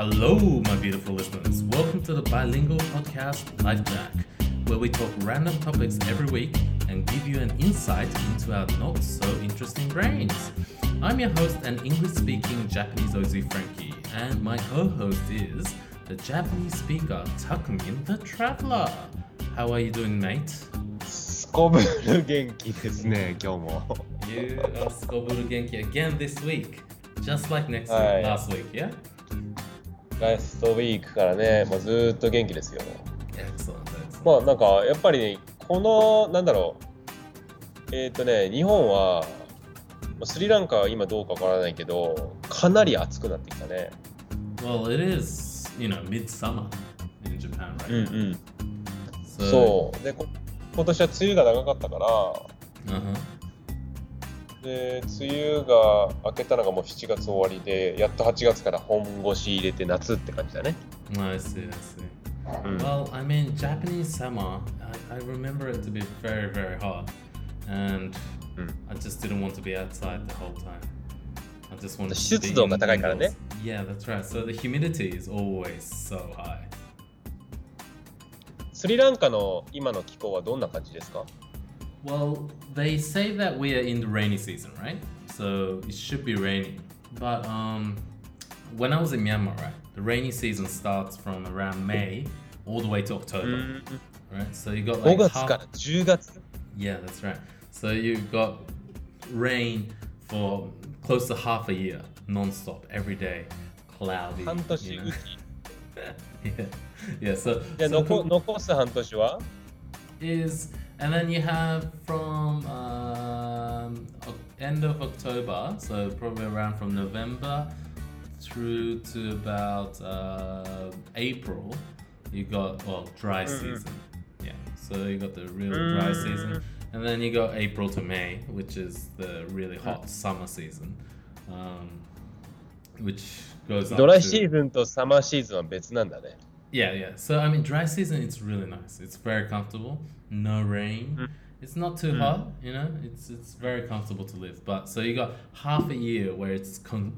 Hello, my beautiful listeners. Welcome to the bilingual podcast Life Jack, where we talk random topics every week and give you an insight into our not so interesting brains. I'm your host and English speaking Japanese Ozzy Frankie, and my co host is the Japanese speaker Takumin the Traveler. How are you doing, mate? すこぶる元気ですね、今日も。 You are Skoburu Genki again this week, just like next Hi. week, last week, yeah? ラストウィークからね、もうずーっと元気ですよ。Excellent, excellent. まあなんか、やっぱり、ね、この、なんだろう、えっ、とね、日本は、まあスリランカは今どうかわからないけど、かなり暑くなってきたね。Well, it is, you know, midsummer in Japan うん right うん。So, そう。で、こ今年は梅雨が長かったから、Uh-huh. で、梅雨が明けたのがもう7月終わりで、やっと8月から本腰入れて夏って感じだね。I see, I see. うん Well, I mean, Japanese summer, I, I remember it to be very, very hot. And Mm. I just didn't want to be outside the whole time. I just wanted to 湿 be indoors. Yeah, that's right. So the humidity is always so high. スリランカの今の気候はどんな感じですか Well, they say that we are in the rainy season, right? So it should be raining. But um, when I was in Myanmar, right, the rainy season starts from around May all the way to October, right? So you got 5 like 月 half, から10月 yeah, that's right. So you got rain for close to half a year, non-stop, every day, cloudy. 半年 You 雨 know? 季 yeah, yeah. So, じゃあ so 残残す半年は is and then you have from um, Oc- end of October, so probably around from November through to about uh, April, you got well dry season. Yeah, so you got the real dry season, and then you got April to May, which is the really hot summer season, um, which goes up ドライ to- シーズンとサマーシーズンは別なんだね Yeah, yeah. So I mean, dry season it's really nice. It's very comfortable. No rain. It's not too hot. You know, it's it's very comfortable to live. But so you got half a year where it's con-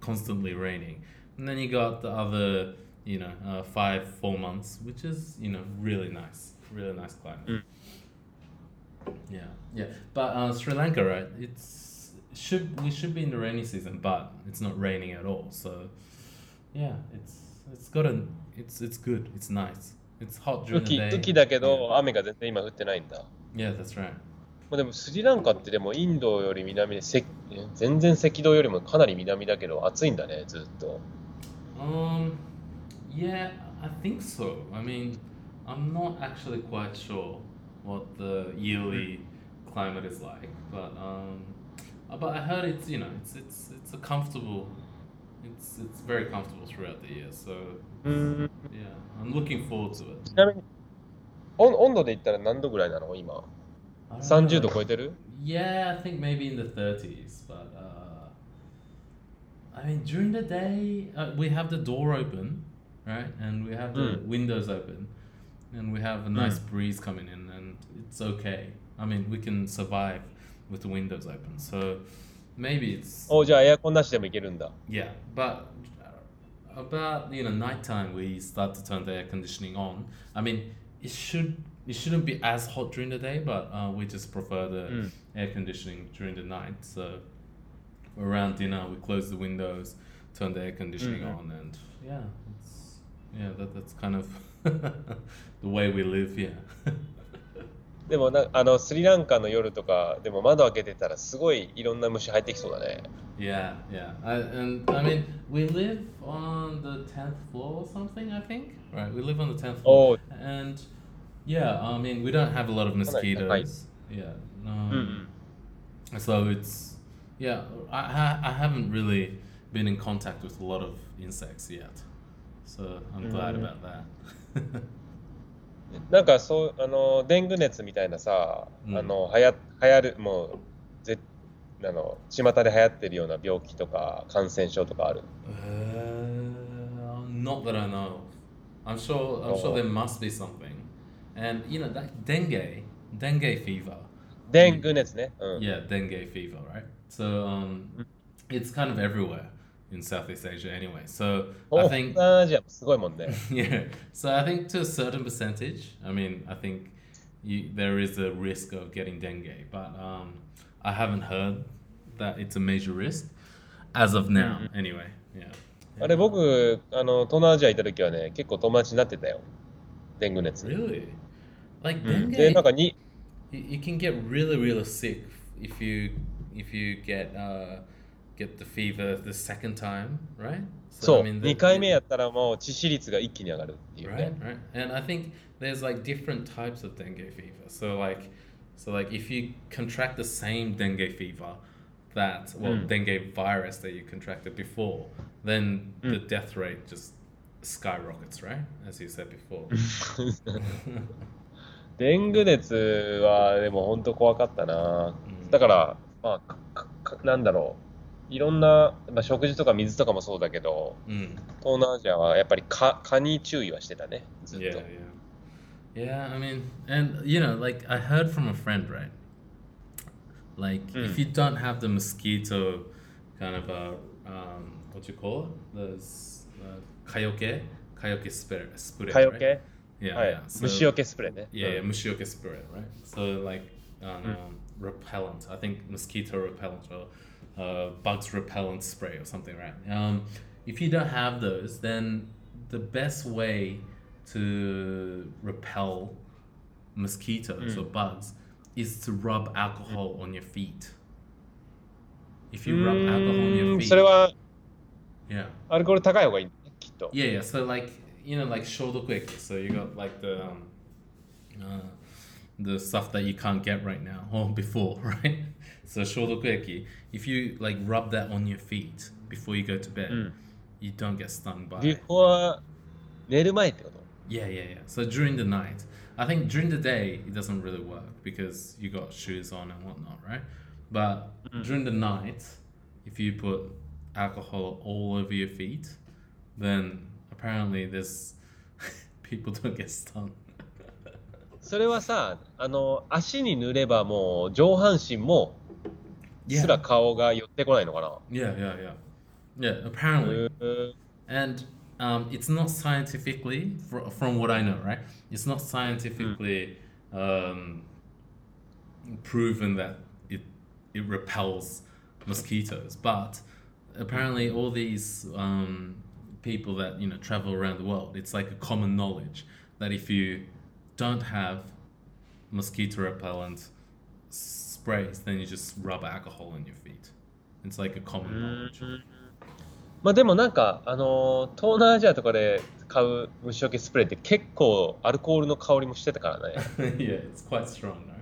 constantly raining, and then you got the other, you know, uh, five four months, which is you know really nice, really nice climate. Yeah, yeah. But uh, Sri Lanka, right? It's should we should be in the rainy season, but it's not raining at all. So yeah, it's it's got a it's it's good. It's nice. It's hot 雨 during the 季 day. 雨季だけど雨が全然今降ってないんだ Yeah, that's right. まあでもスリランカってでもインドより南で赤全然赤道よりもかなり南だけど暑いんだねずっと Um, yeah, I think so. I mean, I'm not actually quite sure what the yearly climate is like, but um, uh, but I heard it's you know it's it's it's a comfortable, it's it's very comfortable throughout the year. So うん yeah, I'm looking forward to it. ちなみに温温度で言ったら何度ぐらいなの今 I don't 30度 know. 超えてる Yeah, I think maybe in the 30s, but uh, I mean, during the day, uh, we have the door open, right? And we have the Mm. windows open, and we have a nice breeze coming in, and it's okay. I mean, we can survive with the windows open. So maybe it's, おじゃあエアコンなしでもいけるんだ yeah, but uh, about, you know, nighttime, we start to turn the air conditioning on. I mean, it should. It shouldn't be as hot during the day, but uh, we just prefer the Mm. air conditioning during the night. So around dinner, we close the windows, turn the air conditioning Mhm. on, and yeah, it's yeah, that, that's kind of the way we live here. でもなあのスリランカの夜とかでも窓開けてたらすごいいろんな虫入ってきそうだね yeah, yeah, I, and I mean, we live on the tenth floor or something. I think right. We live on the tenth floor, Oh. and yeah, I mean, we don't have a lot of mosquitoes. Yeah, um, so it's yeah. I I haven't really been in contact with a lot of insects yet, so I'm glad Mm. about that. なんかそうあのデング熱みたいなさ、うんあのはや流行るもうぜあの巷で流行ってるような病気とか感染症とかある Uh, not that I know. I'm sure. I'm sure Oh. there must be something, and you know that dengue, dengue fever. デング熱ね、うん Yeah, dengue fever, right? So um, it's kind of everywhere in Southeast Asia anyway. So 東 I 南 think アジアもすごいもんね。 yeah. So I think to a certain percentage, I mean, I think you, there is a risk of getting dengue, but um, I haven't heard that it's a major risk as of now. Anyway, yeah. あれ僕、あの、東南アジア行った時はね、結構友達になってたよ。デング熱。 Really? Like うん dengue, で、なんかに、 you, you can get really, really sick if you if you get uh get the fever the second time, right? そう、 the- 2回目やったらもう致死率が一気に上がるっていう right ね。 right and i think there's like different types of dengue fever so like so like if you contract the same dengue fever that well Mm. dengue virus that you contracted before then the death rate just skyrockets right as you said before デング熱はでも本当怖かったな。うんだから、まあかか、なんだろう。 いろんな、まあ、食事とか水とかもそうだけど、mm. 東南アジアはやっぱり蚊蚊に注意はしてたね。ずっと。yeah yeah yeah i mean and you know like i heard from a friend right like if Mm. you don't have the mosquito kind of a um what you call it those uh, kayoke kayoke spray spray 蚊よ right? け yeah はい yeah。so, 虫よけスプレーね。yeah yeah mushioke spray right so like um, repellent i think mosquito repellent or uh, bugs repellent spray or something right um if you don't have those then the best way to repel mosquitoes or bugs is to rub alcohol on your feet if う you rub alcohol on ー your ん feet それは yeah アルコール高い方がいいね、きっと。 Yeah, yeah. So like you know, like shodoku So you got like the um, uh, the stuff that you can't get right now or before, right? So shodoku If you like rub that on your feet before you go to bed, Mm. you don't get stung by. ビフォは寝る前ってこと Yeah, yeah, yeah. So during the night, I think during the day it doesn't really work because you got shoes on and whatnot, right? But during the night, if you put alcohol all over your feet, then apparently there's people don't get stung. それはさ、あの、足に塗ればもう上半身も すら Yeah, 顔が寄ってこないのかな yeah, yeah, yeah. Yeah, apparently. うーん and um, it's not scientifically fr- from what i know right it's not scientifically um, proven that it it repels mosquitoes but apparently all these um, people that you know travel around the world it's like a common knowledge that if you don't have mosquito repellent sprays then you just rub alcohol on your feet it's like a common knowledge まあでもなんか、あのー東南アジアとかで買う虫除けスプレーって結構アルコールの香りもしてたからね。yeah, it's quite strong, no?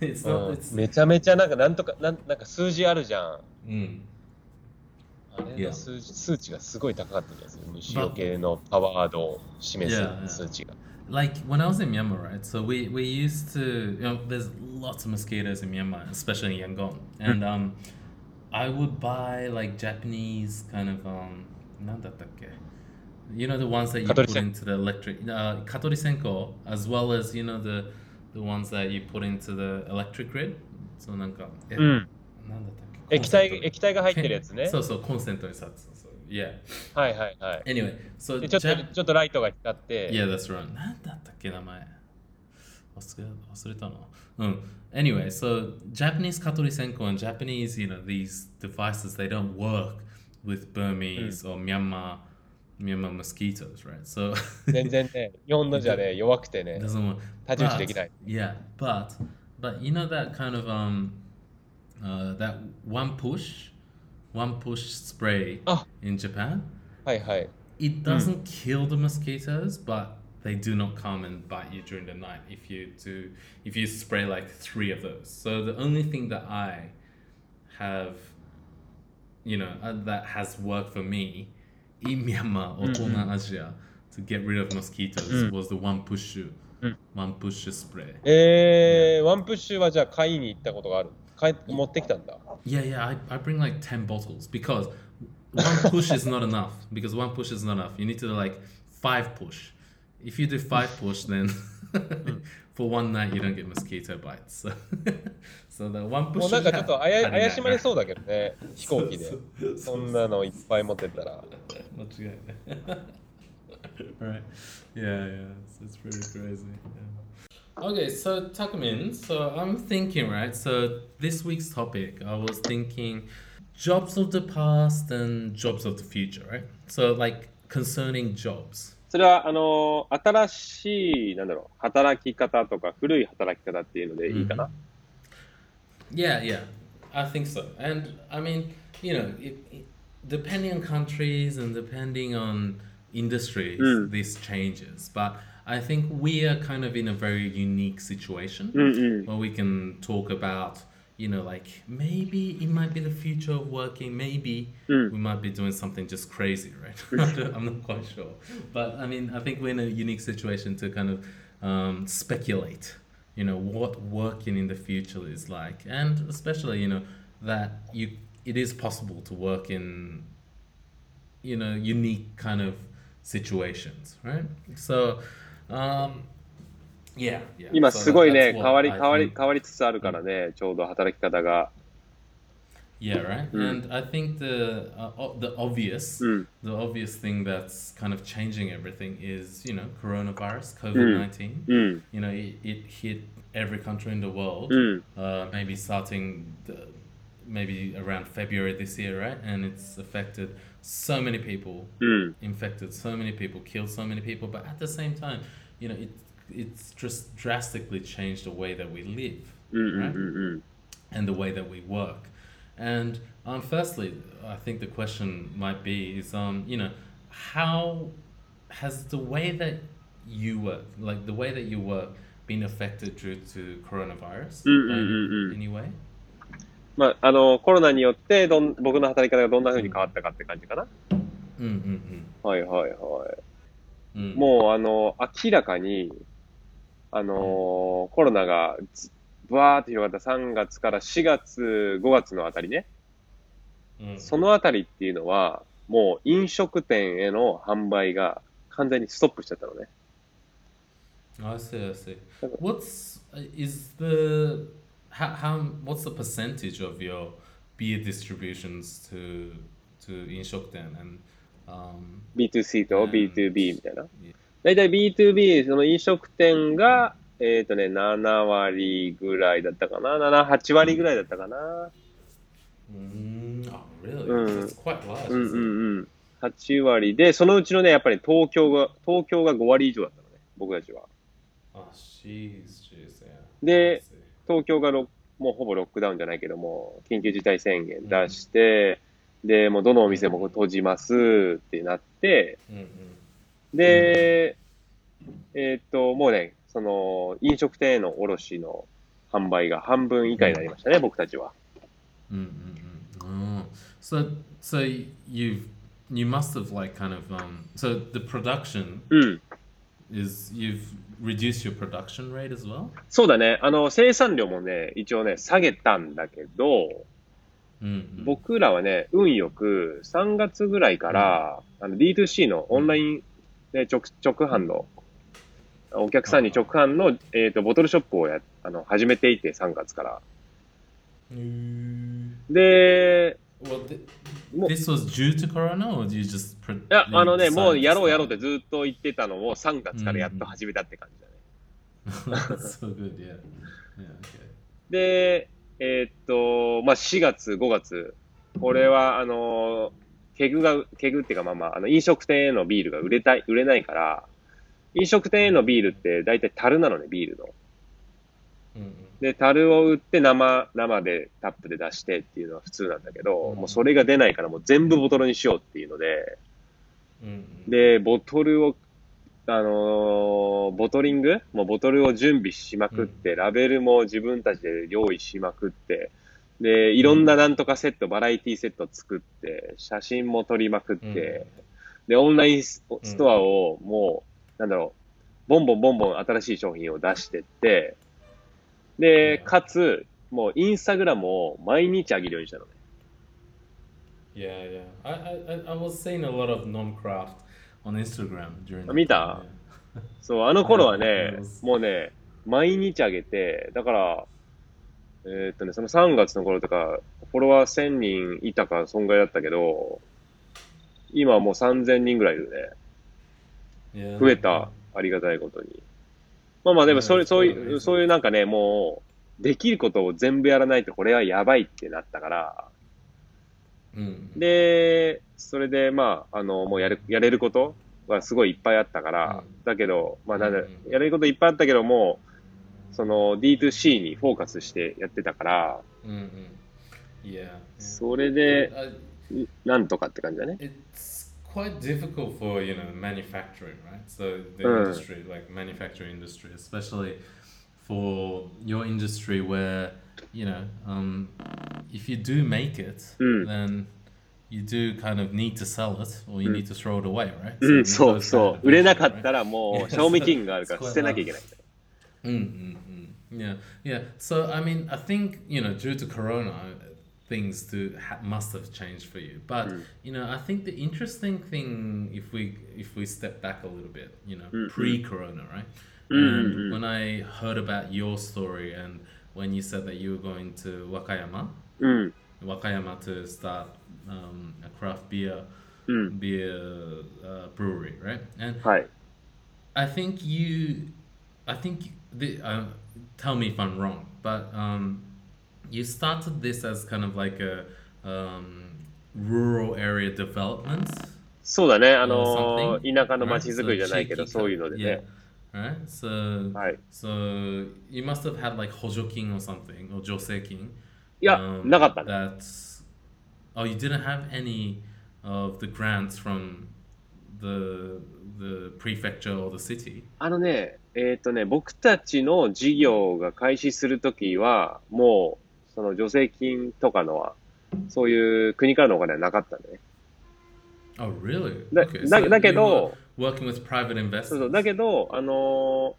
It's う not. ん It's めちゃめちゃなんかなんとかなんなんか数字あるじゃん。mm. あれ Yeah. の数字数値がすごい高かった気がする。虫除けのパワードを示 Yeah, yeah. す数値が。like when I was in Myanmar, right? So we we used to, you know, there's lots of mosquitoes in Myanmar, especially in Yangon, and um, I would buy like Japanese kind of um, なんだったっけ? you know the ones that you put Katori-sen- into the electric, uh, katori senko, as well as you know the the ones that you put into the electric grid. So なんか、え、うん。なんだったっけ？液体コンセント液体が入ってるやつねそ。うそう、コンセントにさ、そうそう。 Yeah. はいはいはい。Anyway, so でちょっと Jap- ちょっとライトが光って。Yeah, that's right. なんだったっけ名前忘れ忘れたな。うん。Anyway, so Japanese Katori Senko and Japanese, you know, these devices, they don't work with Burmese or Myanmar Myanmar mosquitoes, right? So 全然ね、日本のじゃね、弱くてね it、doesn't work. 太刀打ちで But- きない。Yeah, but but you know that kind of um uh that one push one push spray Ah. in Japan? はいはい。 It doesn't kill the mosquitoes, but they do not come and bite you during the night if you do if you spray like three of those. So the only thing that I have, you know, uh, that has worked for me in Myanmar or東 Asia to get rid of mosquitoes was the one push one push spray. えー、ワンプッシュはじゃあ買いに行ったことがある。 買い持ってきたんだ。 Yeah, yeah, I, I bring like 10 bottles because one push is not enough. Because one push is not enough. You need to do like five push. If you do five push, then for one night you don't get mosquito bites. So, so the one も push うなんかちょっとあや怪しまれう。そうだけどね、飛行機で。そうそそうんなのいっぱい持ってったら。間違いない。right. Yeah, yeah. It's, it's pretty crazy. Yeah. Okay, so Takumin, so I'm thinking, right? So this week's topic, I was thinking jobs of the past and jobs of the future, right? So like concerning jobs. それは、あの、新しい、なんだろう、働き方とか、古い働き方っていうのでいいかな。 Yeah, yeah, I think so. And I mean, you know, it, it, depending on countries and depending on industries, Mm. this changes. But I think we are kind of in a very unique situation Mm-mm. where we can talk about, you know, like maybe it might be the future of working, maybe mm. we might be doing something just crazy, right? I'm not quite sure. But I mean, I think we're in a unique situation to kind of um, speculate, you know, what working in the future is like. And especially, you know, that you it is possible to work in you know unique kind of situations right so um, yeah, yeah. 今 So すごい that- ね、 that's 変 what わり、 I 変わり、 think. 変わりつつあるからね、ちょうど働き方が。 Yeah, right. Mm. And I think the uh, o- the obvious, うん。 the obvious thing that's kind of changing everything is you know coronavirus, COVID nineteen. うん。 You know, it, it hit every country in the world. うん。 Uh, maybe starting the, maybe around February this year, right? And it's affected so many people mm. infected, so many people killed, so many people. But at the same time, you know, it it's just drastically changed the way that we live, hmm, hmm, right? Hmm, and the way that we work. And um, firstly, I think the question might be is um, you know, how has the way that you work, like the way that you work, been affected due to coronavirus in any way? まあ、あの、コロナによってどん、僕の働き方がどんな風に変わったかって感じかな。Mm, mm, はいはいはい。mm. Mm. もう、あの、明らかに、あの、コロナがず、バーって広がった3月から4月、5月のあたりね。Mm. そのあたりっていうのは、もう飲食店への販売が完全にストップしちゃったのね。I see, I see. What's uh, is the how, how what's the percentage of your beer distributions to to and um B2C とうん B2B みたいな Yeah.。だいたい B2B、その飲食店が、えっ、とね、7割ぐらいだったかな。7、8割ぐらいだったかな。Mm, oh, really? Mm. Large. うんう isn't it? んうん。8割で、そのうちのね、やっぱり東京が、東京が5割以上だったのね、僕たちは。Oh, jeez, jeez, yeah. で I see. 東京がロもうほぼロックダウンじゃないけども、緊急事態宣言出して、で、もうどのお店も閉じますってなって、Mm-mm. で、えーっと、もうね、その、飲食店への卸の販売が半分以下になりましたね、僕たちは。Mm-mm-mm. Oh. So so you've you must have like kind of um so the production うん。Is you've reduced your production rate as well? そうだね。あの、生産量もね、一応ね、下げたんだけど、Mm-mm. 僕らはね、運よく3月ぐらいから、あの D2C のオンラインで直直販の、お客さんに直販の、えー、とボトルショップをやあの始めていて、3月から。Mm. で、Well, th- もう、い this was due to Corona, or do you just? Pro- や、you あのね、もうやろうやろうっ?てずっと言ってたのを3月からやっと始めたって感じだね。That's so good, yeah. Yeah, okay. で、えーっと、まあ、4月、5月、これは、あの、ケグが、ケグっていうか、まあまあ、あの、飲食店へのビールが売れたい、売れないから、飲食店へのビールって大体樽なのね、ビールの。Mm-mm. で、樽を売って生、生でタップで出してっていうのは普通なんだけど、うん。もうそれが出ないからもう全部ボトルにしようっていうので、Mm-mm. で、ボトルを、あのーボトリング？もうボトルを準備しまくって、ラベルも自分たちで用意しまくって、で、いろんななんとかセット、バラエティセット作って、写真も撮りまくって、で、オンラインスストアをもう、なんだろう、ボンボンボンボン新しい商品を出してって、で、うんかつ、もうインスタグラムを毎日上げるようにしたのね。Yeah, yeah. I, I, I- was seeing a lot of non-craft on Instagram during. あ見た？そう、あの頃はねはい、もうね、毎日上げて、だから、えーっとね、その3月の頃とか、フォロワー1000人いたか、そんぐらいだったけど、今はもう3000人ぐらいいるね。増えた、ありがたいことに。まあまあでも、それ、うんそういそうそういうなんかね、もう、できることを全部やらないと、これはやばいってなったから、うん。で、それで、まあ、あの、もうやる、やれることはすごいいっぱいあったから、うんだけど、まあ、なんだやれることいっぱいあったけども、その D2C にフォーカスしてやってたから、うんうん。それで、Uh, なんとかって感じだね。it's quite difficult for you know manufacturing right so the Mm. industry like manufacturing industry especially for your industry where you know um, if you do make it Mm. then you do kind of need to sell it or you Mm. need to throw it away right うん、 it そう goes そ bad う。売れなか eventually, ったらも Yeah, う、賞味期限があるから it's quite 捨てなきゃいけない。 Mm, mm, mm. Yeah, yeah. So I mean, I think you know, due to Corona, things to ha- must have changed for you. But mm. you know, I think the interesting thing, if we if we step back a little bit, you know, mm-hmm. pre-corona, right? Mm-hmm. when I heard about your story and when you said that you were going to Wakayama, mm. Wakayama to start um, a craft beer mm. beer uh, brewery, right? And Hi. I think you, I think the, uh, tell me if I'm wrong, but um, you started this as kind of like a um, rural area development. そうだね。あ or の something, 田舎の right? 街づくりじゃないけど、 So そういうので cheeky ね cut,。Yeah. Right. So はい。 so you must have had like 補助金 or something or 助成金。いや、 um, なかったね。 That's oh, you didn't have any of the grants from the the prefecture or the city. あのね、えっ、とね、僕たちの事業が開始するときは、もう、 その助成金とかのは、そういう国からのお金はなかったんだね。Oh, really? だ Okay, だけど、working with private そう investors. そうだけど、あのー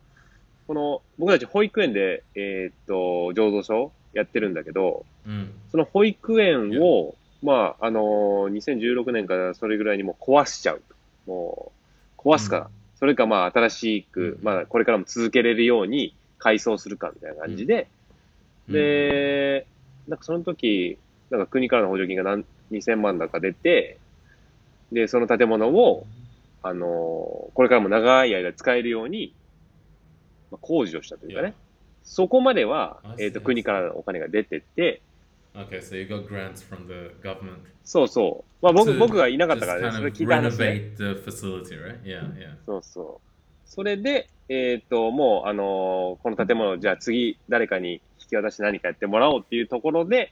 この、僕たち保育園で、えっ、と、醸造所やってるんだけど、Mm. その保育園を、まあ、あのー2016年からそれぐらいにもう壊しちゃう。もう、壊すか、うんそれかまあ、新しくう、んまあ、これからも続けれるように改装するかみたいな感じで、Mm. で、なんかその時、なんか国からの補助金が何2000万だか出て、で、その建物を、あのーこれからも長い間使えるように、まあ、工事をしたというかねそこまではえっ、と、国からのお金が出てて、Okay, so you got grants from the government. そうそう。まあ僕、僕がいなかったからね、それ聞いた話ね。renovate the facility, right? Yeah, yeah. そうそう。それで、えっ、と、もう、あのーこの建物を、じゃあ次、誰かに引き渡して何かやってもらおうっていうところで、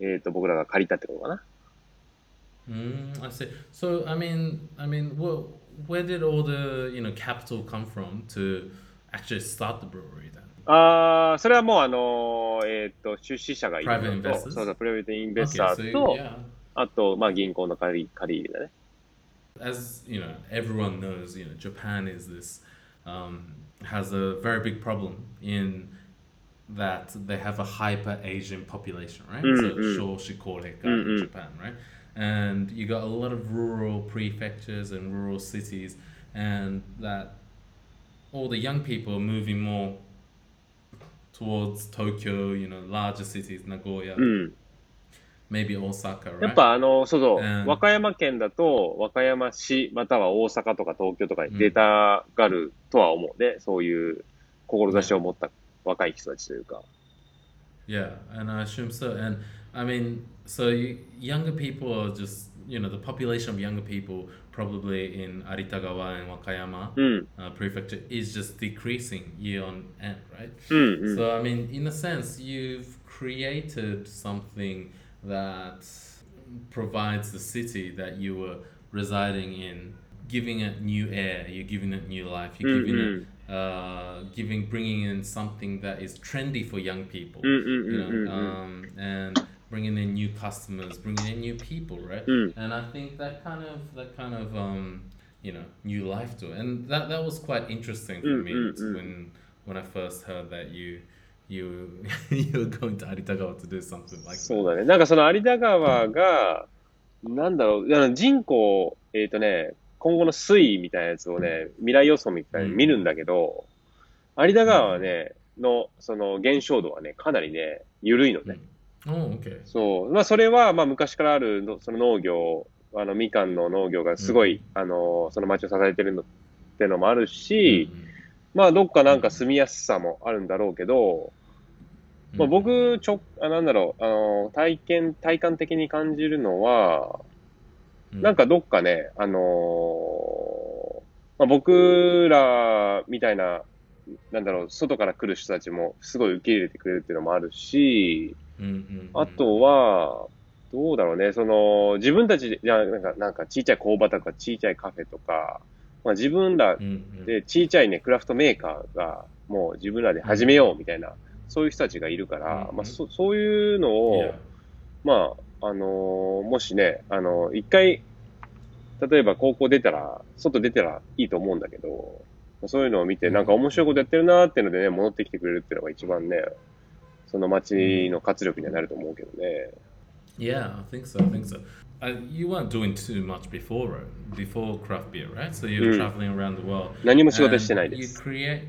えっ、と、僕らが借りたってことかな。Mm, I see. So, I mean, I mean, wh- where did all the you know capital come from to actually start the brewery then? ああ、それはもう、あのーえっ、と、出資者がいるのと？そうそう、プライベートインベスタ Okay, ー so と、yeah, あと、まあ、銀行の借り、借り入れだね。as you know, everyone knows, you know, Japan is this um, has a very big problem in that they have a hyper Asian population, right? Mm, so mm. Shoshikoreka Mm, in mm. Japan, right? And you got a lot of rural prefectures and rural cities, and that all the young people are moving more towards Tokyo, you know, larger cities, Nagoya, うん。maybe Osaka, や right? っぱ、あの、そうそう、うん和歌山県だと、和歌山市、または大阪とか東京とかに出たがるとは思うね。そういう志を持った若い人たちというか。 Yeah, and I assume so. And I mean, so you, younger people are just, you know, the population of younger people probably in Aritagawa and Wakayama うん。 uh, prefecture is just decreasing year on end, right? うん、うん。 So, I mean, in a sense, you've created something that provides the city that you were residing in, giving it new air, you're giving it new life, you're giving it, uh, giving, bringing in something that is trendy for young people, うん、うん、 you うん、うん know, um, and bringing in new customers, bringing in new people, right? うん。 And I think that kind of, that kind of, um, you know, new life to it, and that that was quite interesting for Mm, me mm, to- mm. when when I first heard that you you you were going to Aritagawa to do something like そうだね。なんかその有田川が、なんだろう、あの人口、えっ、とね、 今後の推移みたいなやつをね、未来予想みたいに見るんだけど、有田川はね、の、その、減少度はね、かなりね、緩いのね。Oh, okay. そう。まあ、それは、まあ、昔からあるの、その農業、あの、みかんの農業がすごい、あの、その町を支えてるのってのもあるし、まあ、どっかなんか住みやすさもあるんだろうけど、まあ、僕、ちょ、あなんだろう、あの、体験、体感的に感じるのは、なんかどっかね、あのーまあ、僕らみたいな、なんだろう、外から来る人たちもすごい受け入れてくれるっていうのもあるし、あとは、どうだろうね、その、自分たちで、じゃあなんか、なんか、ちいちゃい工場とか、ちいちゃいカフェとか、まあ、自分らで、ちいちゃいね、クラフトメーカーが、もう自分らで始めようみたいな、そういう人たちがいるから、うんまあ、そそういうのを、まあ、あのーもしね、あの一回、例えば高校出たら、外出たらいいと思うんだけど、そういうのを見て、なんか面白いことやってるなーっていうのでね、戻ってきてくれるっていうのが一番ね、その街の活力にはなると思うけどね。Yeah, I think so. I think so. uh, you weren't doing too much before uh, before craft beer, right? So you're mm. traveling around the world. You create,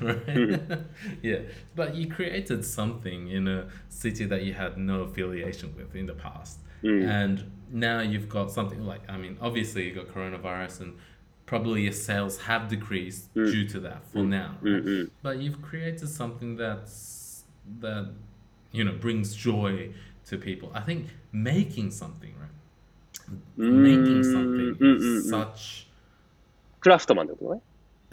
right? Hmm. yeah, but you created something in a city that you had no affiliation with in the past, mm. and now you've got something like I mean, obviously you got coronavirus and probably your sales have decreased mm. due to that for hmm. now, hmm, right? but you've created something that's that you know brings joy to people. I think making something, right? Making something うんうんうん is such クラフトマンってことね。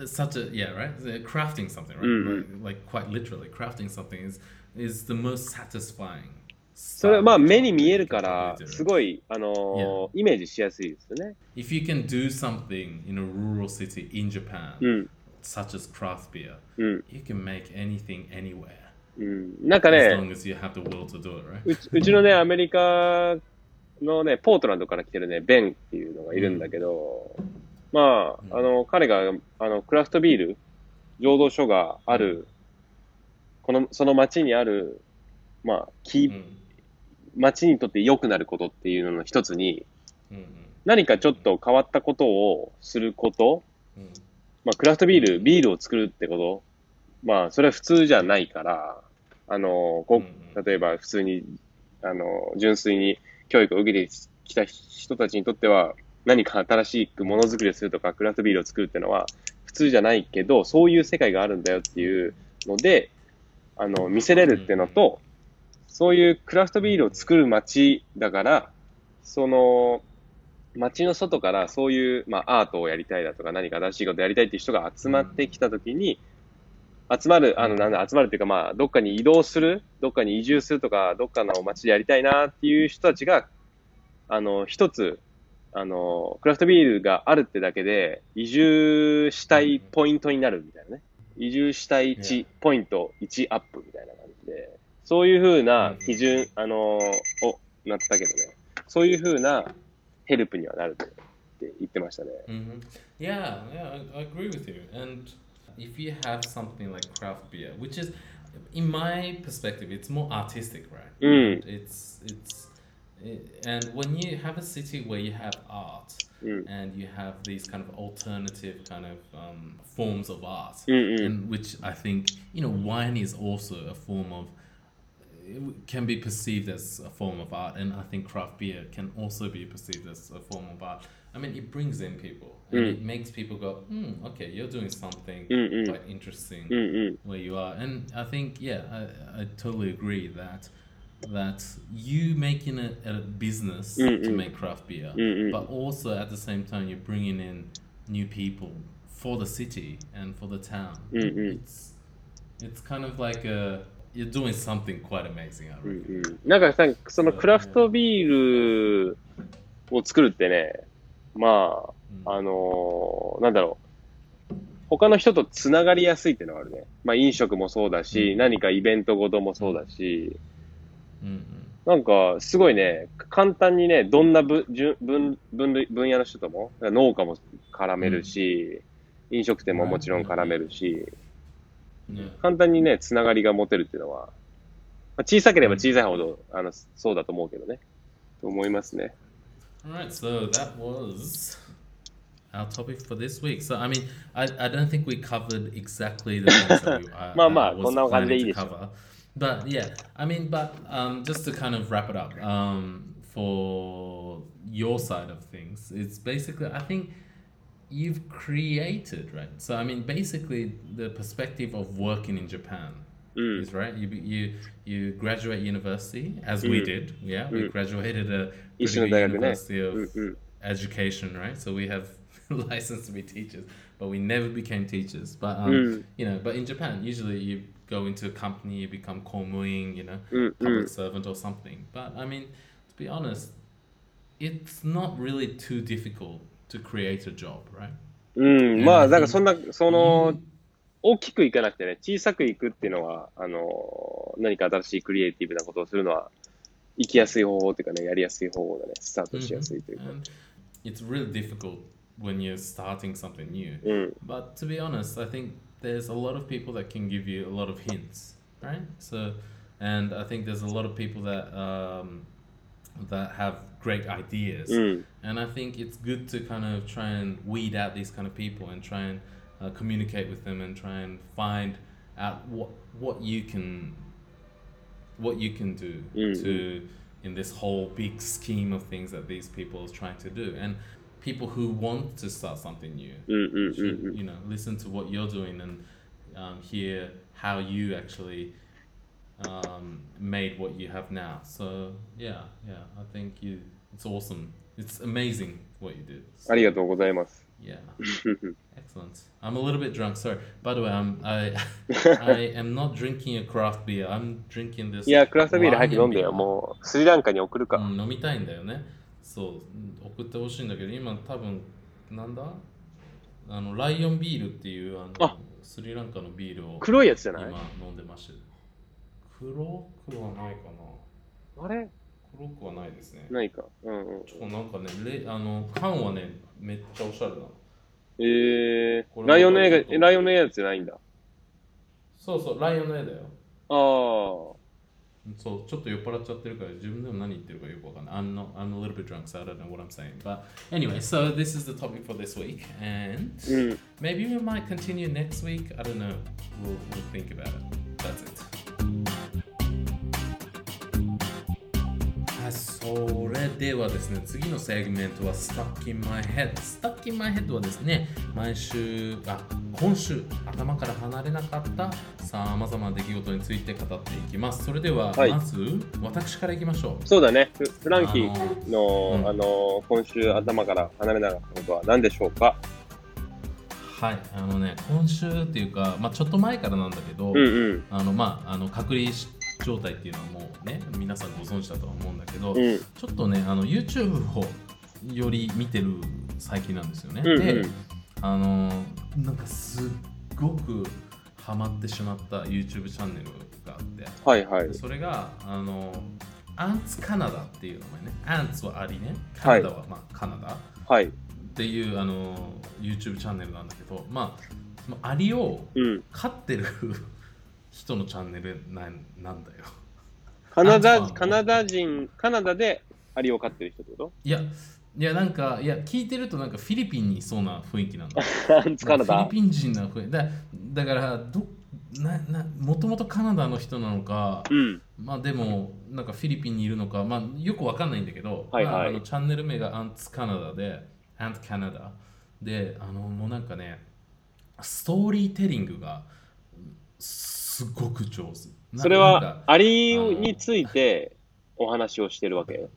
such a yeah right Uh, crafting something right Mm, like, like quite literally crafting something is is the most satisfying それはまあ style of 目に job 見える you か can ら do, right? すごい、あのーイメージしやすいですよね。 if you can do something in a rural city in Japan うん。 such as craft beer うん。 you can make anything anywhere うん。なんか as ね、 long as you have the will to do it right うちうちのね、アメリカ のね、ポートランドから来てるね、ベンっていうのがいるんだけど、まあ、あの、彼が、あの、クラフトビール、醸造所がある、この、その町にある、まあ、き Mm, 町にとって良くなることっていうのの一つに、mm, mm, 何かちょっと変わったことをすること、mm. まあ、クラフトビール、ビールを作るってこと、まあ、それは普通じゃないから、あの、こうん。例えば普通に、あの、純粋に教育を受けてきた人たちにとっては、何か新しくものづくりをするとか、クラフトビールを作るっていうのは、普通じゃないけど、そういう世界があるんだよっていうので、あの、見せれるっていうのと、そういうクラフトビールを作る街だから、その、街の外からそういう、まあ、アートをやりたいだとか何か新しいことやりたいっていう人が集まってきたときに、集まる、あの、なんだ、集まるっていうか、まあ、どっかに移動する、どっかに移住するとか、どっかの街でやりたいなっていう人たちが、あの、一つ、あの、クラフトビールがあるってだけで、移住したいポイントになるみたいなね。移住したいいや1ポイント1アップみたいな感じで、そういう風な基準、あの、お、なったけどね。そういう風なヘルプにはなるって言ってましたね。hmm Yeah, yeah, I agree with you. And if you have something like craft beer, which is, in my perspective, it's more artistic, right? Mm. It's it's, it, and when you have a city where you have art mm. and you have these kind of alternative kind of um, forms of art, and which I think you know, wine is also a form of it can be perceived as a form of art, and I think craft beer can also be perceived as a form of art. I mean, it brings in people, and Mm. it makes people go, "Hmm, okay, you're doing something Mm, mm. quite interesting うんうん。 where you are." And I think, yeah, I, I totally agree that that you making it a business Mm, to mm. make craft beer, うんうん。 but also at the same time you're bringing in new people for the city and for the town. Mm, mm. It's it's kind of like a you're doing something quite amazing. I うん reckon. うん。なんかさ、そのクラフトビールを作るってね、 まあ、あのーなんだろう。他の人とつながりやすいっていうのがあるね。まあ飲食もそうだし、うん何かイベントごともそうだし、Mm-mm. なんかすごいね、簡単にね、どんな分分分分類分野の人とも、農家も絡めるし、飲食店ももちろん絡めるし、Yeah. 簡単にね、つながりが持てるっていうのは、まあ、小さければ小さいほど、あの、そうだと思うけどね。と思いますね。All right, so that was our topic for this week. So, I mean, I, I don't think we covered exactly the things that we uh, was planning to cover. But yeah, I mean, but um, just to kind of wrap it up um, for your side of things, it's basically, I think you've created, right? So, I mean, basically, the perspective of working in Japan Mm. is right. You be- you you graduate university as we Mm. did. Yeah, we Mm. graduated a 一 pretty 緒の good 大学ね。 university うん of うん。 education, right? So we have license to be teachers, but we never became teachers. But um, Mm. you know, but in Japan, usually you go into a company, you become komuin, you know, うんう public ん。 servant or something. But I mean, to be honest, it's not really too difficult to create a job, right? うん、まあ、 And だ I から think そんな、その you-、 大きくいかなくてね、小さくいくっていうのは、あの、何か新しいクリエイティブなことをするのは、行きやすい方法っていうかね、やりやすい方法だね、スタートしやすいというか。It's really difficult when you're starting something new. うん、But to be honest, I think there's a lot of people that can give you a lot of hints, right? So, and I think there's a lot of people that um, that have great ideas, うん、and I think it's good to kind of try and weed out these kind of people and try and uh, communicate with them and try and find out what what you can what you can do Mm, to in this whole big scheme of things that these people are trying to do and people who want to start something new うん、うん、うん should うん。 you know listen to what you're doing and um, hear how you actually um, made what you have now. So yeah, yeah, I think you it's awesome. It's amazing what you did. So, ありがとうございます。 Yeah, excellent. I'm a little bit drunk. Sorry. By the way, I'm I I am not drinking a craft beer. I'm drinking this. いや、クラフトビール早く飲んでよ。beer. もう、スリランカに送るか。うん、飲みたいんだよね。そう、うん送ってほしいんだけど、今多分、なんだ？あの、ライオンビールっていうあのあスリランカのビールを黒いやつじゃ今ない？飲んでました。黒くはないかなあれ？黒くはないですね。ないか。うんうん。ちょなんかね、レあの缶はね、めっちゃおしゃれなの。えー、これライオンの絵が、えライオンの絵やつじゃないんだ。そうそう、ライオンの絵だよ。ああ。そう、ちょっと酔っ払っちゃってるから自分でも何言ってるかよくわかんない。I'm, not, I'm a little bit drunk, so I don't know what I'm saying. But anyway, so this is the topic for this week. And うん。maybe we might continue next week. I don't know. We'll, we'll think about it. That's it. それではですね、次のセグメントは Stuck in My Head。Stuck in My Head はですね、毎週、あ、今週、頭から離れなかったさまざまな出来事について語っていきます。それでは、はいまず、私からいきましょう。そうだね。フフランキーの、うんあの、今週頭から離れなかったことは何でしょうか？はい、あのね、今週っていうか、まあ、ちょっと前からなんだけど、うんうん。あのまあ、あの隔離状態っていうのはもうね、皆さんご存知だとは思うんだけど、うん。ちょっとね、あの YouTube をより見てる最近なんですよね。うんうんで、あのなんかすっごくハマってしまった YouTube チャンネルがあって、はいはい。それが、あの、アンツカナダっていう名前ね。アンツはアリね。カナダは、まあ、カナダ。はい。っていうあの YouTube チャンネルなんだけど、まあ、アリをうん。飼ってる人のチャンネルなんなんだよ。カナダ、カナダ人、カナダでアリを飼ってる人ってこいや、いやなんか、いや、聞いてるとなんかフィリピンにいそうな雰囲気なんだ。フィリピン人な雰囲気だだからどなな、もともとカナダの人なのか、うん。まあでも、なんかフィリピンにいるのか、まあよくわかんないんだけど、はいはいまあ、あのチャンネル名がアンツカナダで、アンツカナダで、あのもうなんかね、ストーリーテリングがすごく上手。なそれはアリについてお話をしてるわけ？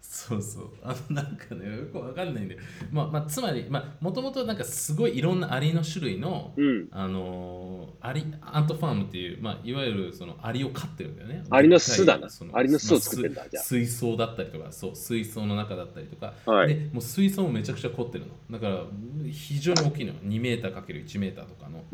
そうそう。あのなんかね、よくわかんないんで。まあ、まあ、つまり、まあ、もともとなんかすごいいろんなアリの種類の、うん。あのーアリ、アントファームっていう、まあ、いわゆるそのアリを飼ってるんだよね。アリの巣だなそのアリの巣を作ってんだまあじゃあ水槽だったりとか、そう、水槽の中だったりとか。はいで、もう水槽もめちゃくちゃ凝ってるの。だから、非常に大きいの。2メーター ×1 メーターとかの。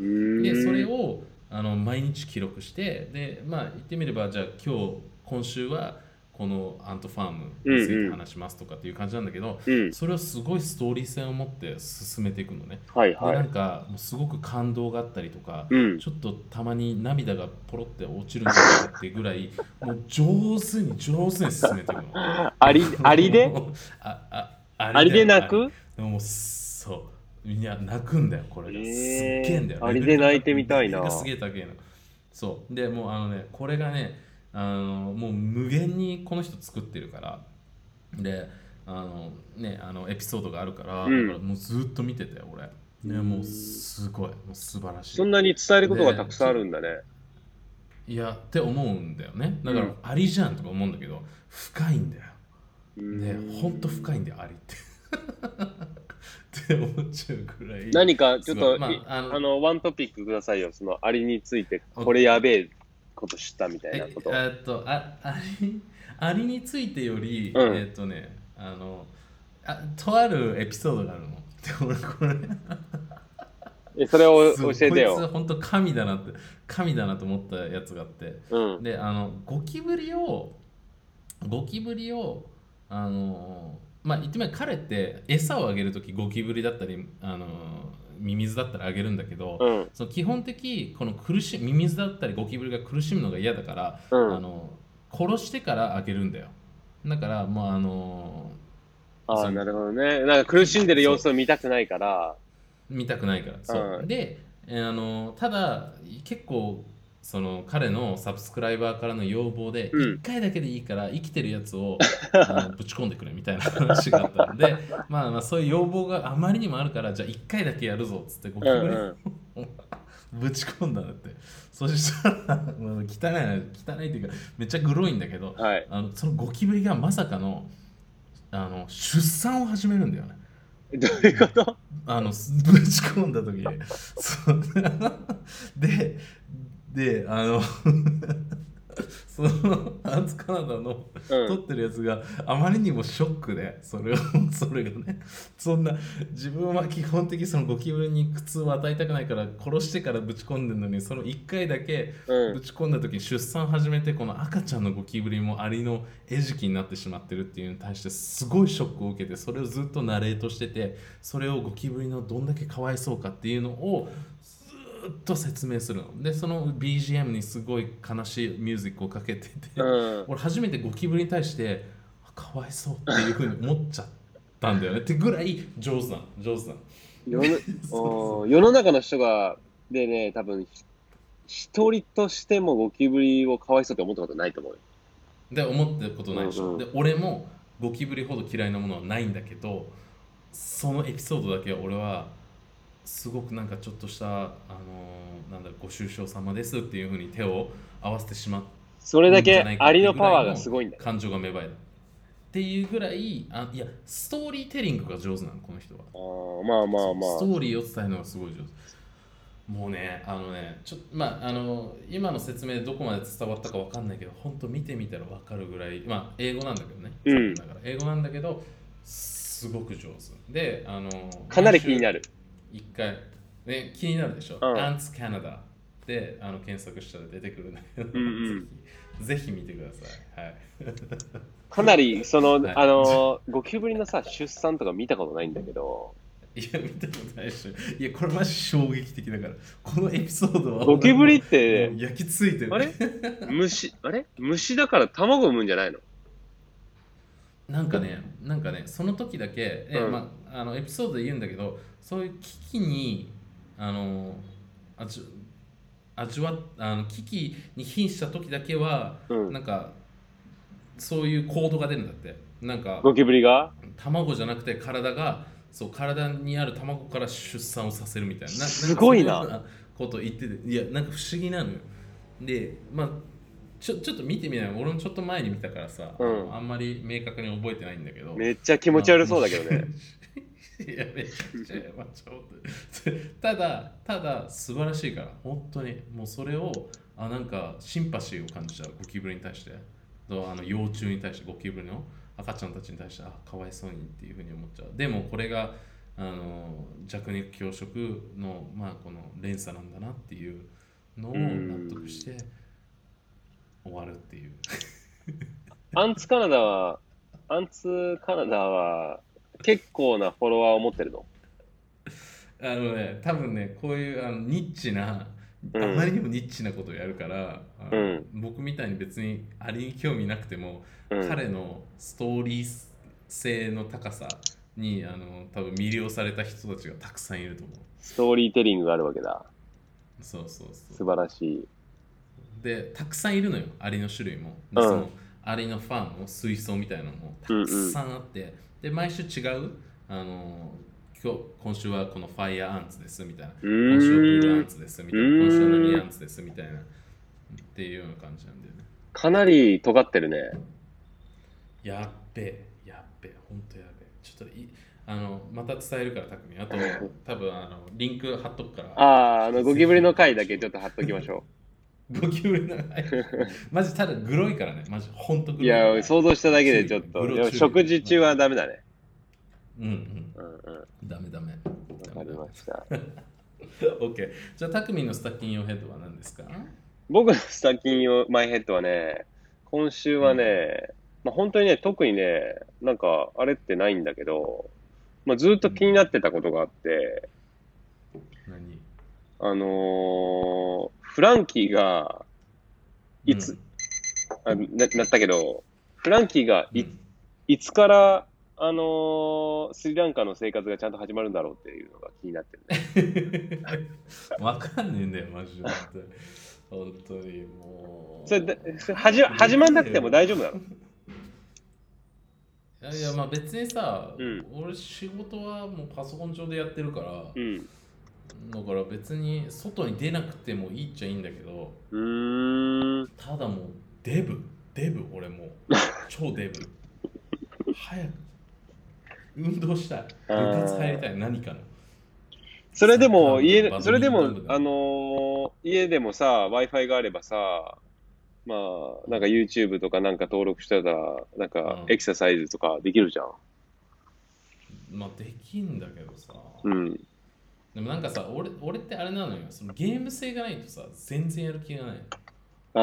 でそれをあの毎日記録してでまあ言ってみればじゃあ今日今週はこのアントファームについて話しますとかっていう感じなんだけど、うん。それをすごいストーリー性を持って進めていくのね。はいでなはい。んかもうすごく感動があったりとか、うん。ちょっとたまに涙がポロって落ちるんじゃないかってぐらいもう上手に上手に進めていくの。アリ、アリで？ああアリで泣あく？でももうそいや泣くんだよこれが、えー。すっげえんだよアリで泣いてみたいな。すげえ高いの。そう。でもうあのねこれがねあのもう無限にこの人作ってるから。であのねあのエピソードがあるから,、うん。だからもうずっと見てて俺。ねもうすごい。もう素晴らしい。そんなに伝えることがたくさんあるんだね。いやって思うんだよね。だから、うん。アリじゃんとか思うんだけど深いんだよ。うん。ねほんと深いんだよアリってって思っちゃうくらい何かちょっと、まあいあのあの、ワントピックくださいよ。そのアリについて、これやべえこと知ったみたいえなこと。えっとあアリアリについてより、うんえっとねあのあとあるエピソードがあるので俺これえそれを す教えてこいつよ。本当神だなって神だなと思ったやつがあってうん。であのゴキブリをゴキブリをあのまあ言ってみれば彼って餌をあげるときゴキブリだったりあのミミズだったらあげるんだけど、うん。その基本的この苦しミミズだったりゴキブリが苦しむのが嫌だから、うんあの殺してからあげるんだよだからもうあのああ、なるほどね。なんか苦しんでる様子を見たくないから。見たくないからそう、うんでえーあのただ結構その彼のサブスクライバーからの要望で、うん。1回だけでいいから生きてるやつをあの ぶち込んでくれみたいな話があったんで まあまあそういう要望があまりにもあるからじゃあ1回だけやるぞっつってゴキブリを、ぶち込んだんだって。そしたら汚いな汚いっていうかめっちゃグロいんだけどはい。あのそのゴキブリがまさかのあの出産を始めるんだよね。どういうこと？あのすぶち込んだ時でであの そのアンツカナダのうん撮ってるやつがあまりにもショックでそれを それがねそんな自分は基本的にそのゴキブリに苦痛を与えたくないから殺してからぶち込んでるのにその1回だけうん。ぶち込んだ時に出産始めてこの赤ちゃんのゴキブリもアリの餌食になってしまってるっていうのに対してすごいショックを受けてそれをずっとナレートしててそれをゴキブリのどんだけかわいそうかっていうのをずっと説明するの。でその BGM にすごい悲しいミュージックをかけてて、うん。俺初めてゴキブリに対してあかわいそうっていうふうに思っちゃったんだよね。ってぐらい上手なの。上手なの。世の 世の中の人が、でね、多分、ひ一人としてもゴキブリをかわいそうって思ったことないと思うよ。で思ったことないでしょ、うんうん。で俺もゴキブリほど嫌いなものはないんだけどそのエピソードだけは俺はすごくなんかちょっとしたあのーなんだご愁傷様ですっていうふうに手を合わせてしまっそれだけアリのパワーがすごいんだ。よ。感情が芽生えたっていうぐらいあいやストーリーテリングが上手なのこの人は。あーまあまあまストーリーを伝えるのがすごい上手。もうねあのねちょまああの今の説明でどこまで伝わったかわかんないけど本当見てみたらわかるぐらいまあ英語なんだけどね、うん。だから。英語なんだけどすごく上手。であのあ。かなり気になるる。一回。ね気になるでしょ、うん。アンツカナダであの検索したら出てくるんだけど、うんうん。ぜひぜひ見てください。はい。かなり、その、はい。あの、ゴキブリのさ、出産とか見たことないんだけど、いや見たことないでしょ。いやこれマジ衝撃的だから。このエピソードはゴキブリっもてう、焼き付いてる。あれ？虫、あれ？虫だから卵産むんじゃないの？なんかね、なんかね、その時だけ、えうん。まあ、あのエピソードで言うんだけど、そういう危機に、あの、味味わあの危機に瀕した時だけは、うんなんか、そういう行動が出るんだって。なんか、ゴキブリが？卵じゃなくて体が、そう、体にある卵から出産をさせるみたいな。なすごいなことを言ってて、いや、なんか不思議なのよ。で、まあ、ちょちょっと見てみない俺もちょっと前に見たからさ、うんあんまり明確に覚えてないんだけどめっちゃ気持ち悪そうだけどね。いやめちゃくちゃまあちょっと。ただただ素晴らしいから本当に。もうそれをあなんかシンパシーを感じちゃう。ゴキブリに対して。とあの幼虫に対してゴキブリの赤ちゃんたちに対してあかわいそうにっていうふうに思っちゃう。でもこれがあの弱肉強食のまあこの連鎖なんだなっていうのを納得して終わるっていう。アンツカナダは、アンツカナダは結構なフォロワーを持ってるの？あのね、多分ね、こういうあのニッチな、うんあまりにもニッチなことをやるから、うん僕みたいに別にありに興味なくても、うん。彼のストーリー性の高さにあの多分魅了された人たちがたくさんいると思うストーリーテリングがあるわけだ。そうそう素そう晴らしい。でたくさんいるのよアリの種類もで、うんそのアリのファンの水槽みたいなのもたくさんあって、で毎週違うあの今日今週はこのファイヤーアンツですみたいな。今週はブルーアンツですみたいうな今週は何アンツですみたいな。っていうような感じなんだよね。かなり尖ってるね。やっべえやっべえほんとやべ。えちょっといあのまた伝えるからたくみあと多分あのリンク貼っとくから。ああ、あの、ゴキブリの回だけちょっと貼っときましょゴキブリの マジただグロいからね。マジほんとグう。い。ロいからや、想像しただけでちょっと。食事中はダメだね。うんうん。うんうん。わダメダメ。かりました。オッケーじゃあたくみのスタッキン用ヘッドは何ですか？僕のスタキン用マイヘッドはね、今週はね、まあ、本当にね、特にね、なんか、あれってないんだけど、まあ、ずっと気になってたことがあって、何？あのーフランキーが、いつ、あななったけど、フランキーがい,、うん。いつから、あのースリランカの生活がちゃんと始まるんだろうっていうのが気になってるね。わかんねえんだよマジで。本当にもう。それでそれ始ま始まんなくても大丈夫なの？いやいやまあ別にさ、うん。俺仕事はもうパソコン上でやってるから、うん。だから別に外に出なくてもいいっちゃいいんだけどうーん。ただもうデブ。デブ俺もう。超デブ。早く。運動したい。部活入りたい何かの。それでも、家それでもあのー家でもさ、Wi-Fi があればさ、まあ、なんか YouTube とかなんか登録したら、なんかうん。エクササイズとかできるじゃん。まあできんだけどさ、うん。でもなんかさ俺俺ってあれなのよ。そのゲーム性がないとさ全然やる気がない。あ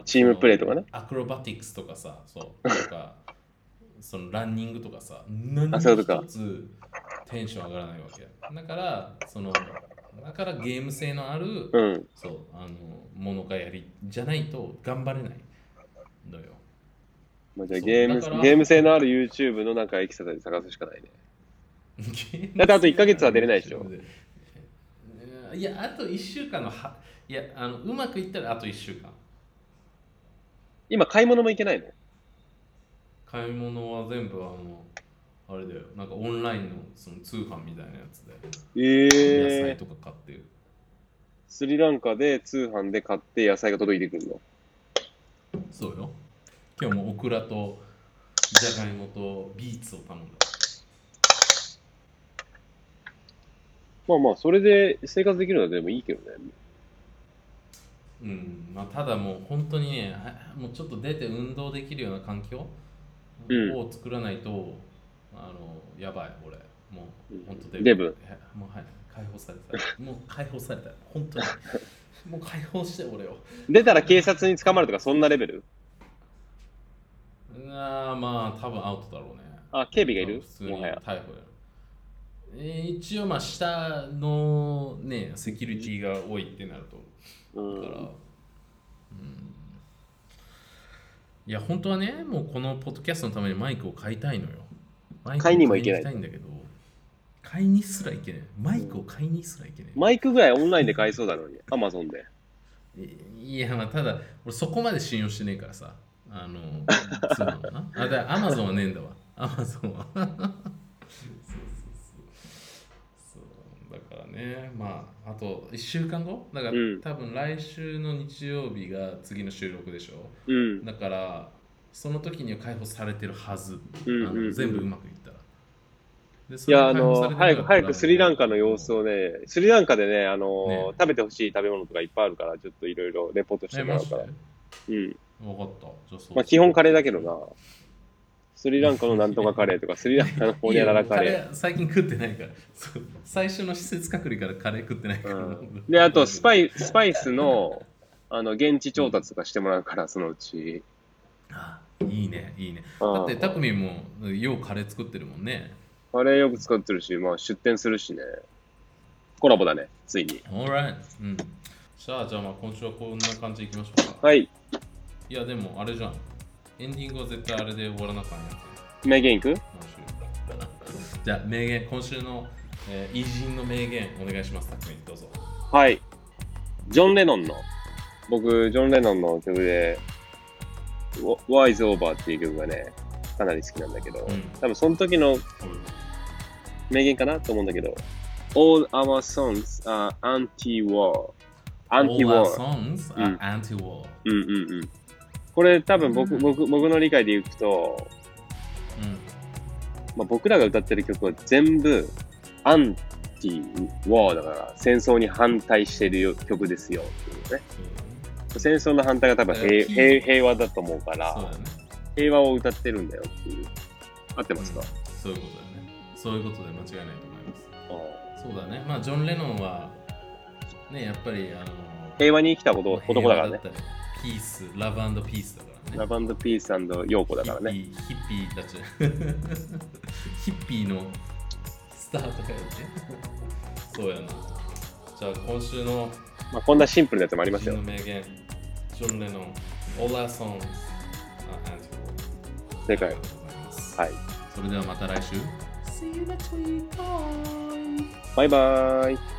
ー、チームプレイとかね。アクロバティクスとかさそう。とかそのランニングとかさ何一つテンション上がらないわけ。だからそのだからゲーム性のある、うん。そうあのものがやりじゃないと頑張れないのよ。まあ、じゃあゲームゲーム性のある YouTube のなんかエクササイズ探すしかないね。だってあと一ヶ月は出れないでしょ。いやあと1週間のはいやあのうまくいったらあと1週間。今、買い物も行けないの？買い物は全部あのあれだよ。なんかオンラインのその通販みたいなやつで。野菜えー、とか買って。る、スリランカで通販で買って野菜が届いてくるの？そうよ。今日もオクラとじゃがいもとビーツを頼んだまあまあ、それで生活できるのはでもいいけどね。うん。まあ、ただもう本当にねはもうちょっと出て運動できるような環境うん。を作らないと、あのやばい俺。もううん。本当デブ。もうはい。解放された。もう解放された。本当に。もう解放して俺を。出たら警察に捕まるとか、そんなレベル？あーまあ多分アウトだろうね。あ、警備がいる？普通にもはや。逮捕やえー一応まあ下のねセキュリティが多いってなると。うだから、ん。うん、いや本当はねもうこのポッドキャストのためにマイクを買いたいのよ。マイクを買いにも行けない。んだけど買いにすらいけない。マイクを買いにすらいけない、マイクぐらいオンラインで買えそうだのに、アマゾンで。いいやまあただ俺そこまで信用してねえからさ。あの通販はな。あだアマゾンはねえんだわ。アマゾンはそうそうそうそうだからね。まああと1週間後？だから、うん。多分来週の日曜日が次の収録でしょ。うん。だからその時には解放されてるはず、うんあうんうん。の全部うまくいったら。でいや、あの、早く、早くスリランカの様子をね、スリランカでね、あの、ね。食べてほしい食べ物とかいっぱいあるから、ちょっといろいろレポートしてもらうから。うん。分かった。じゃあそう。まあ、基本カレーだけどな。スリランカのなんとかカレーとか、スリランカのホニャララカレー。最近食ってないから。そう。最初の施設隔離からカレー食ってないから、ー。うん、で、あと、スパイ、スパイスの、あの、現地調達とかしてもらうから、そのうち。あいいねいいね。うん。だってタクミンもようカレー作ってるもんね。カレーよく使ってるし、まあ、出店するしね。コラボだね、ついに。Alright うん。じゃあじゃあまあ今週はこんな感じでいきましょうか。はい。いやでもあれじゃんエンディングは絶対あれで終わらなかんやって名言いく？じゃあ名言、今週の、えー偉人の名言お願いします、たくみどうぞ。はい。ジョン・レノンの、僕、ジョン・レノンの曲で、Wise Over っていう曲がね、かなり好きなんだけど、うん多分その時の名言かなと思うんだけど、All our songs are anti-war. All our Anti-war. songs うん are anti-war. うんうんうん。これ多分僕、うん僕、僕の理解でいくと、うんまあ、僕らが歌ってる曲は全部アンティ・ワーだから戦争に反対してるよ曲ですよっていうね。そう戦争の反対が多分平えー平平和だと思うから、だね。平和を歌ってるんだよっていう。合ってますか、そういうことだよね。そういうことで間違いないと思います。あそうだね。まあ、ジョン・レノンは、ね、やっぱり、あの、平和に生きたこと男だからね。ピース、ラブピースだからね。ラブピースヨーコだからね。ヒッピーヒッピーたち。ヒッピーのスタートかよね。そうやな。じゃあ、今週のまあ、こんなシンプルなやつもありますよの。名言、ジョン・レノン、Our Songs are Anti-War。正解。はい。それではまた来週。See you next week. Bye. バイバーイ。